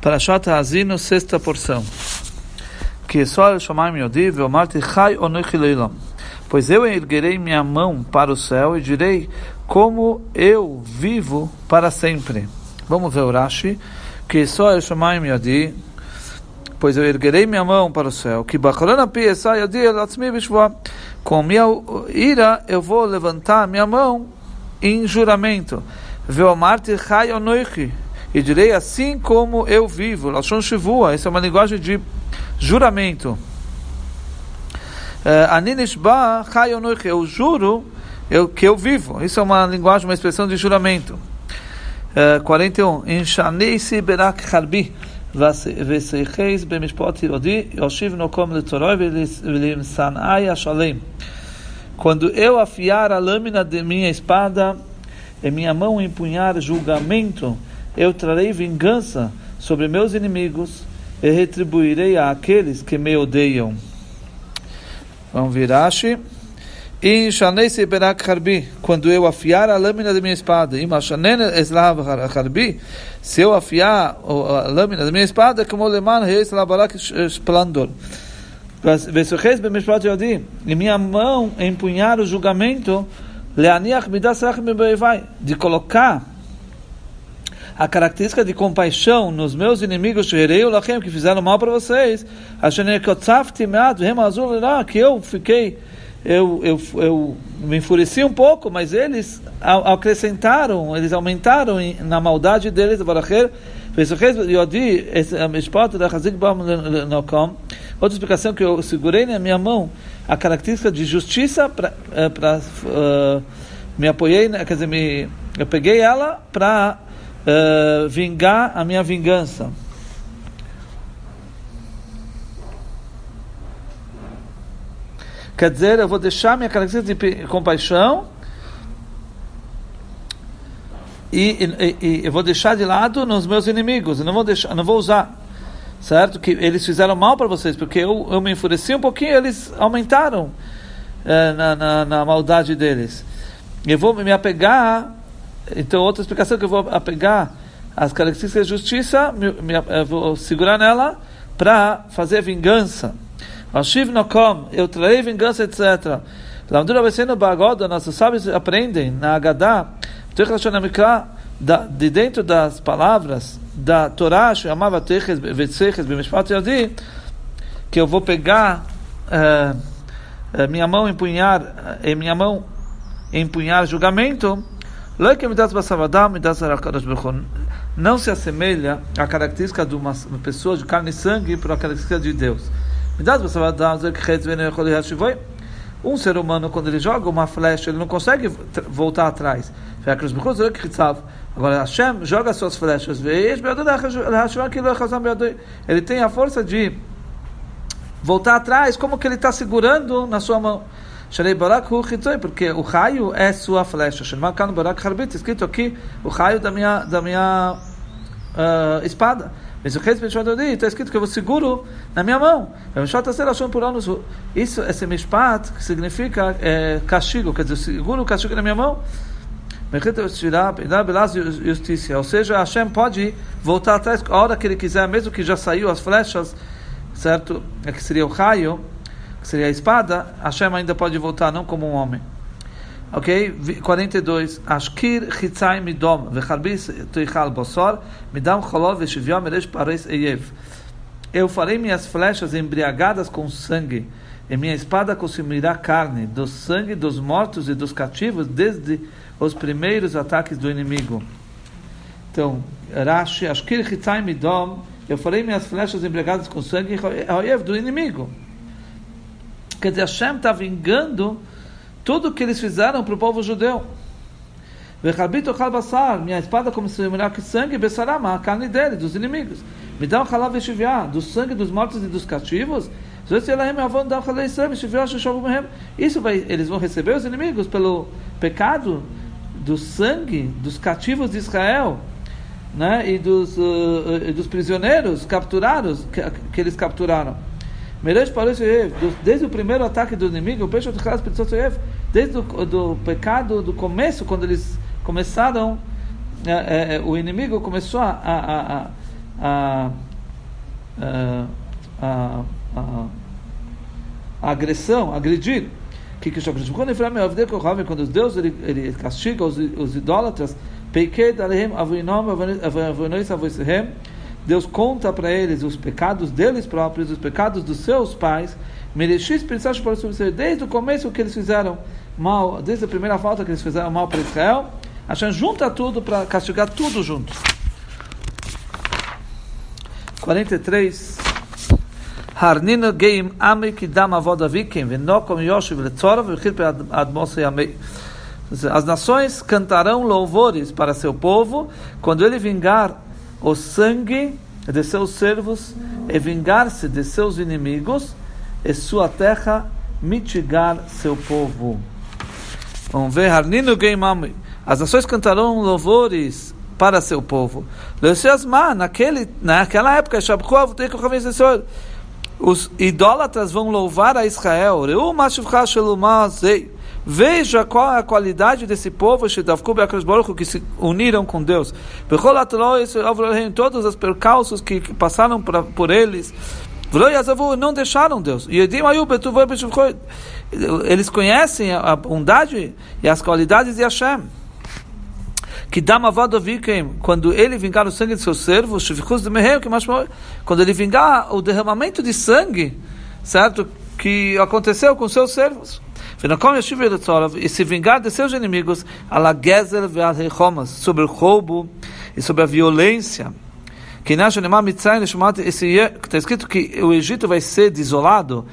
Parashat Hazino, sexta porção. Que só eu chamai meu divo, Marti Chai Onochileilam. Pois eu erguerei minha mão para o céu e direi como eu vivo para sempre. Vamos ver o Rashi. Que só eu chamai meu divo, pois eu erguerei minha mão para o céu. Que Bacharana Piesa Yodi Elatzmi. Com minha ira eu vou levantar minha mão em juramento. Veomarti Chai Onochi e direi assim como eu vivo. Lashon Shivua, essa é uma linguagem de juramento. Eh, Aninishba Chayonuch, eu juro eu, que eu vivo. Isso é uma linguagem, uma expressão de juramento. 41. Inshanei-se berak harbi. וסייחס במשפט יהודי, יושיב נוקום לתורוי ולמסנאי השלם. Quando eu afiar a lâmina de minha espada, e minha mão empunhar julgamento, eu trarei vingança sobre meus inimigos e retribuirei a aqueles que me odeiam. Vamos vir Rashi. Quando eu afiar a lâmina da minha espada, se eu afiar a lâmina da minha espada, como leman esplendor. E minha mão empunhar o julgamento, de colocar a característica de compaixão nos meus inimigos, que fizeram mal para vocês, que eu fiquei, eu, eu, eu me enfureci um pouco, mas eles acrescentaram, eles aumentaram na maldade deles, Outra explicação que eu segurei na minha mão, a característica de justiça para uh, me apoiei, quer dizer, me, eu peguei ela para uh, vingar a minha vingança. Quer dizer, eu vou deixar minha característica de compaixão e, e, e, eu vou deixar de lado nos meus inimigos. Eu não vou deixar, não vou usar, certo? Que eles fizeram mal para vocês, porque eu, eu me enfureci um pouquinho, eles aumentaram uh, na, na, na maldade deles. Eu vou me apegar então, outra explicação que eu vou apegar as características da justiça, eu vou segurar nela para fazer vingança. Ashiv eu trarei vingança, etc. Lamdura vai sendo bagoda, nossos sábios aprendem na Agadá, de dentro das palavras da Torá, que eu vou pegar uh, minha mão empunhar, em minha mão empunhar julgamento, não se assemelha à característica de uma pessoa de carne e sangue para a característica de Deus. Um ser humano, quando ele joga uma flecha, ele não consegue voltar atrás. Agora, Hashem joga suas flechas. Ele tem a força de voltar atrás, como que ele está segurando na sua mão. Shalei Barak Hu Chitzoi, porque o raio é sua flecha. Shemar Kan Barak Harbit, escrito aqui, o raio da minha, da minha uh, espada. Mas o está escrito que eu seguro na minha mão. Isso, esse mishpat, que significa é, castigo, quer dizer, seguro o castigo na minha mão. Justiça. Ou seja, Hashem pode voltar atrás a hora que ele quiser, mesmo que já saiu as flechas, certo? É que seria o raio que seria a espada, Hashem ainda pode voltar não como um homem. Ok? 42. Ashkir chitzai midom vecharbis tuichal bosor midam cholov veshivyom eresh pares. Eu farei minhas flechas embriagadas com sangue, e minha espada consumirá carne do sangue dos mortos e dos cativos desde os primeiros ataques do inimigo. Então, Rashi, Ashkir chitzai midom, eu farei minhas flechas embriagadas com sangue do inimigo. Quer dizer, Hashem está vingando tudo que eles fizeram para o povo judeu. minha espada como se melhor que sangue, Bessarama, a carne dele, dos inimigos. Me dá um halav do sangue dos mortos e dos cativos. Isso vai, eles vão receber os inimigos pelo pecado do sangue dos cativos de Israel, né, e dos, uh, dos prisioneiros capturados que, que eles capturaram. Desde o primeiro ataque do inimigo, o peixe do caso Pitsoyev, desde o do, do pecado do começo, quando eles começaram, é, é, o inimigo começou a, a, a, a, a agressão, agredir. Que que quando Efraim quando os deuses ele, ele castiga os, os idólatras, pequei darem avinome avinois avoishem, Deus conta para eles os pecados deles próprios, os pecados dos seus pais, desde o começo que eles fizeram mal, desde a primeira falta que eles fizeram mal para Israel, Hashem junta tudo para castigar tudo junto. 43 Harnina geim ame kidam avod avikim venokom yoshiv as nações cantarão louvores para seu povo quando ele vingar o sangue de seus servos e vingar-se de seus inimigos e sua terra mitigar seu povo. Vamos ver. As nações cantarão louvores para seu povo. Naquele, naquela época, os idólatras vão louvar a Israel. Veja qual é a qualidade desse povo que se uniram com Deus. Todos os percalços que passaram por eles. Não deixaram Deus. Eles conhecem a bondade e as qualidades de Hashem. Que dá quando ele vingar o sangue de seus servos, quando ele vingar o derramamento de sangue, certo? Que aconteceu com seus servos. E se vingar de seus inimigos, sobre o roubo e sobre a violência. Que está escrito que o Egito vai ser desolado.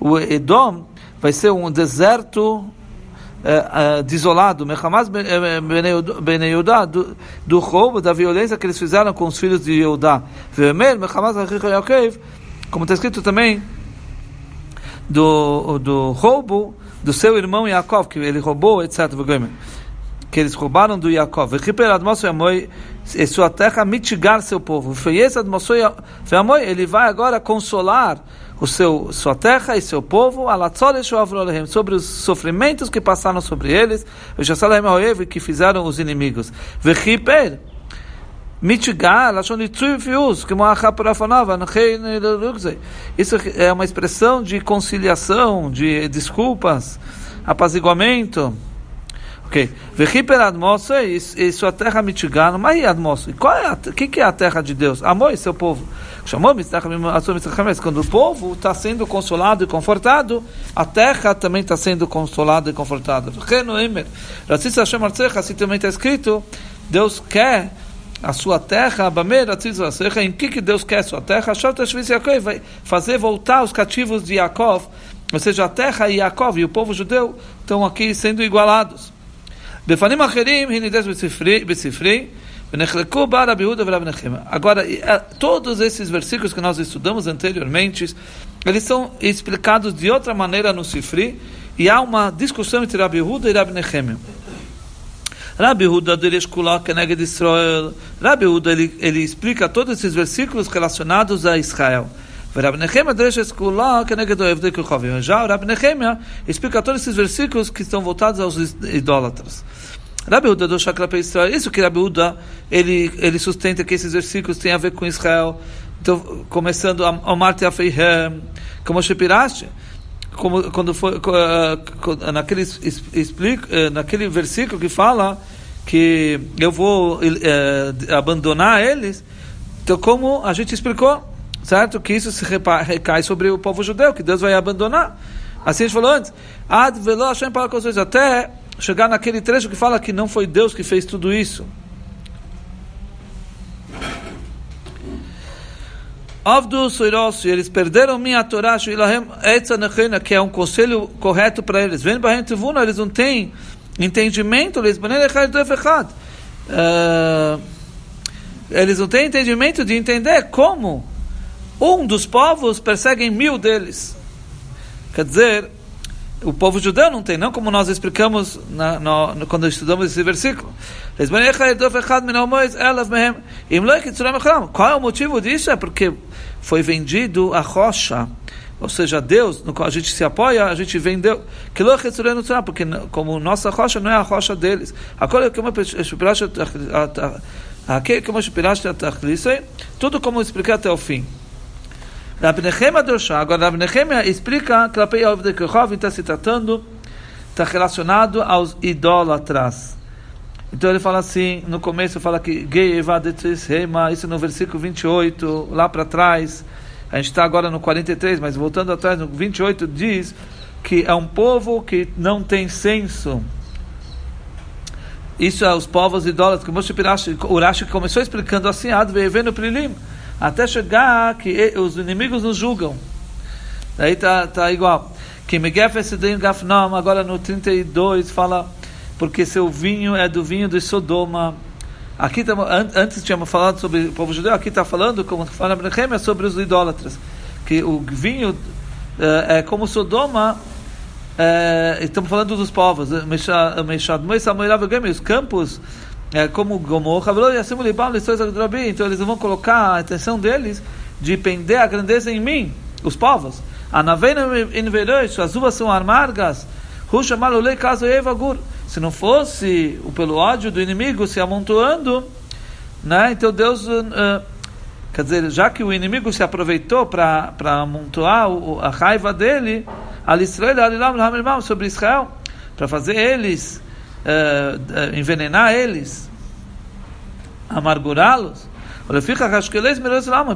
O Edom vai ser um deserto uh, uh, desolado. Do, do roubo, da violência que eles fizeram com os filhos de Yehudá. Como está escrito também do, do roubo do seu irmão Yaakov, que ele roubou, etc. Que eles roubaram do Yaakov. E sua terra mitigar seu povo. Ele vai agora consolar o seu, sua terra e seu povo, sobre os sofrimentos que passaram sobre eles, que fizeram os inimigos mitigar, a Isso é uma expressão de conciliação, de desculpas, apaziguamento. Ok. Admoso e sua terra mitigando. Mas e admoso? Qual é a, que, que é a terra de Deus? Amor e seu povo. Chamou quando o povo está sendo consolado e confortado, a terra também está sendo consolada e confortada. Assim também está escrito, Deus quer a sua terra, em que, que Deus quer a sua terra? Vai fazer voltar os cativos de Yaakov, ou seja, a terra e Yaakov e o povo judeu estão aqui sendo igualados. Agora, todos esses versículos que nós estudamos anteriormente, eles são explicados de outra maneira no Sifri, e há uma discussão entre Rabi Huda e Rabi Nehemia. Rabi Huda Keneged Israel. Rabi Huda ele, ele explica todos esses versículos relacionados a Israel. Já o Rabi Nehemia explica todos esses versículos que estão voltados aos idólatras. Rabi Huda do Israel, isso que Rabi Huda ele, ele sustenta que esses versículos têm a ver com Israel. Então, começando a Marte Afeihem, como Shepiraste, como quando foi uh, naquele explica uh, naquele versículo que fala que eu vou uh, abandonar eles então como a gente explicou certo? Que isso se recai sobre o povo judeu que Deus vai abandonar. Assim a gente falou antes ad velo para até chegar naquele trecho que fala que não foi Deus que fez tudo isso Avdu Soiros, eles perderam minha Torá, que é um conselho correto para eles. Vem para a eles não têm entendimento, eles uh, eles não têm entendimento de entender como um dos povos perseguem mil deles. Quer dizer, o povo judeu não tem, não como nós explicamos na, no, quando estudamos esse versículo. Qual é o motivo disso? É porque foi vendido a rocha, ou seja, Deus, no qual a gente se apoia, a gente vendeu. Porque como nossa rocha não é a rocha deles. Tudo como eu expliquei até o fim. Doshá. Agora, Rabi Nehemia explica que Ovdekehov está se tratando, está relacionado aos idólatras. Então ele fala assim, no começo fala que isso no versículo 28, lá para trás, a gente está agora no 43, mas voltando atrás, no 28 diz que é um povo que não tem senso. Isso é os povos idólatras, que Moshe Pirashi, Urashi começou explicando assim, vendo Prilim, até chegar que os inimigos nos julgam. Daí tá, tá igual. Que Gafnam, agora no 32 fala, porque seu vinho é do vinho de Sodoma. Aqui tamo, antes tínhamos falado sobre o povo judeu, aqui está falando, como fala Abraham, sobre os idólatras. Que o vinho é, é como Sodoma, é, estamos falando dos povos, os campos, é, como Gomorra, então eles vão colocar a atenção deles de pender a grandeza em mim, os povos. As uvas são amargas, se não fosse pelo ódio do inimigo se amontoando, né? então Deus, uh, quer dizer, já que o inimigo se aproveitou para amontoar a raiva dele, sobre Israel, para fazer eles, uh, envenenar eles, amargurá-los.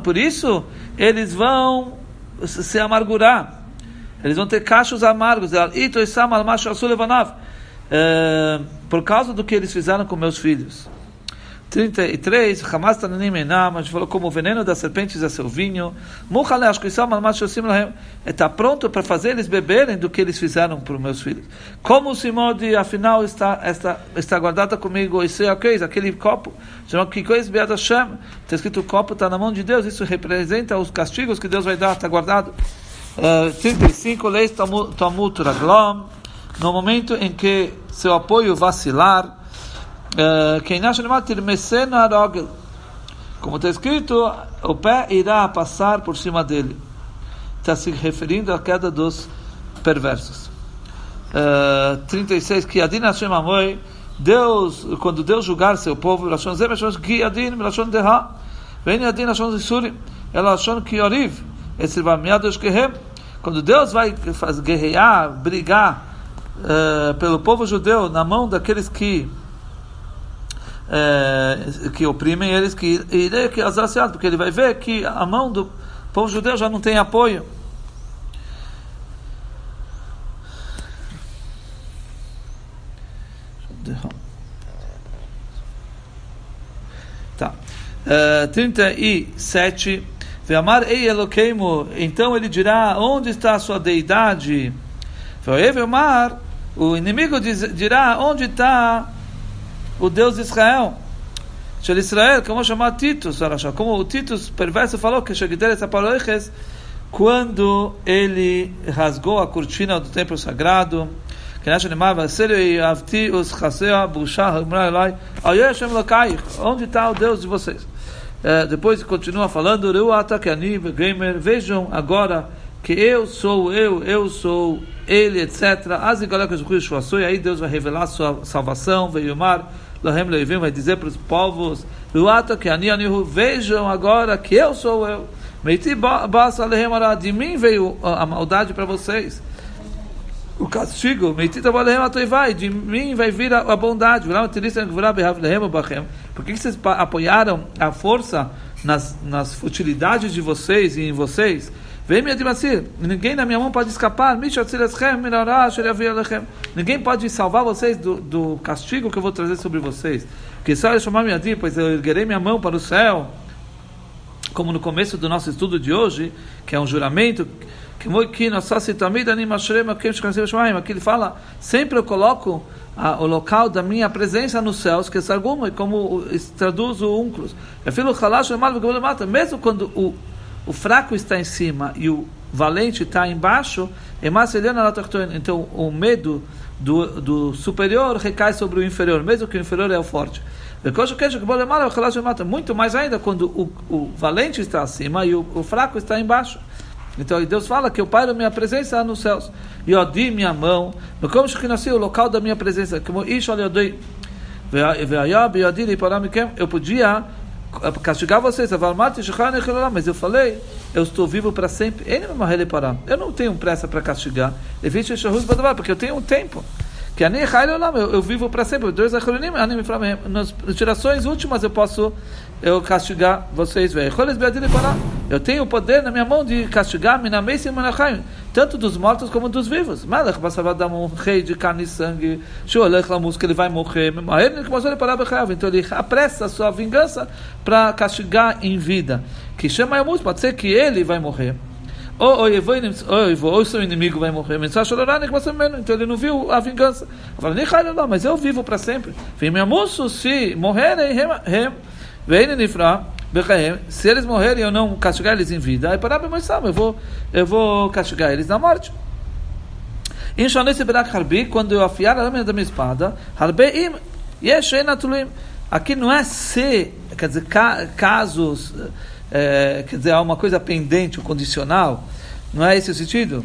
Por isso, eles vão se amargurar. Eles vão ter cachos amargos. Por causa do que eles fizeram com meus filhos. 33, Hamas Tananim Enam, a gente falou como o veneno das serpentes é seu vinho. Mukhale Ashkisam Almas Lahem, está pronto para fazer eles beberem do que eles fizeram para os meus filhos. Como o Simode, afinal, está, está, está guardada comigo, isso é aquele copo, chama Kikois Beat Hashem, está escrito o copo está na mão de Deus, isso representa os castigos que Deus vai dar, está guardado. Uh, 35, Leis Tamut Raglom, no momento em que seu apoio vacilar, eh, como está escrito, o pé irá passar por cima dele. Está se referindo à queda dos perversos. Uh, 36. Que Adin Hashem Amoi, Deus, quando Deus julgar seu povo, Lashon Zem, Lashon Ki Adin, Lashon Deha, Vem Adin Lashon Zisuri, Lashon Ki Yoriv, Esrivamiados Gehem. Quando Deus vai guerrear, brigar uh, pelo povo judeu na mão daqueles que é, que oprimem eles, que irei que assassiado, porque ele vai ver que a mão do povo judeu já não tem apoio. Tá. Uh, 37. Ve'amar ei Eloqueimo. Então ele dirá: Onde está a sua deidade? Ve'amar. O inimigo diz, dirá: Onde está o Deus de Israel. Israel, como chamar Titus, como o Titus perverso falou que quando ele rasgou a cortina do templo sagrado, que onde está o Deus de vocês? É, depois continua falando, vejam agora que eu sou eu, eu sou ele, etc. E aí Deus vai revelar sua salvação, veio mar. Lahem Leivim vai dizer para os povos, vejam agora que eu sou eu. Meiti de mim veio a maldade para vocês. O castigo, Meiti atoivai, de mim vai vir a, bondade. Por que vocês apoiaram a força nas, nas futilidades de vocês e em vocês? Ninguém na minha mão pode escapar. Ninguém pode salvar vocês do, do castigo que eu vou trazer sobre vocês. Que só chamar minha pois eu erguerei minha mão para o céu. Como no começo do nosso estudo de hoje, que é um juramento que ele fala, sempre eu coloco o local da minha presença nos céus, que é como traduz o Unclus. Mesmo quando o o fraco está em cima e o valente está embaixo, então o medo do, do superior recai sobre o inferior, mesmo que o inferior é o forte. Muito mais ainda quando o, o valente está acima e o, o, fraco está embaixo. Então Deus fala que o Pai da minha presença nos céus. E eu di minha mão, como que nasceu o local da minha presença, como eu podia castigar vocês, mas eu falei, eu estou vivo para sempre. Ele me morrer parar. Eu não tenho pressa para castigar. Porque eu tenho um tempo. Que eu, eu vivo para sempre. Dois nas gerações últimas eu posso eu castigar vocês. Eu tenho o poder na minha mão de castigar tanto dos mortos como dos vivos. Passava dar um rei de carne e sangue. que ele vai morrer. Então ele apressa a sua vingança para castigar em vida. Que chama pode ser que ele vai morrer ou o seu inimigo vai morrer, então ele não viu a vingança. Mas eu vivo para sempre. Se morrerem, se eles morrerem eu não castigar eles em vida, aí para eu vou, eu vou castigar eles na morte. Quando eu afiar a lâmina da minha espada, aqui não é se, quer dizer, casos é, quer dizer, há uma coisa pendente, o condicional, não é esse o sentido?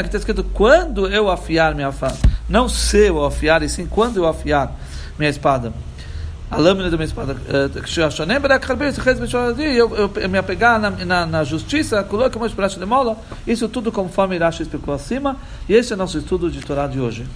Aqui está escrito quando eu afiar minha espada, não se eu afiar, e sim quando eu afiar minha espada. A lâmina da minha espada. Eu, eu, eu me apegar na, na, na justiça, coloca uma de mola. Isso tudo conforme Irache explicou acima. E esse é o nosso estudo de Torá de hoje.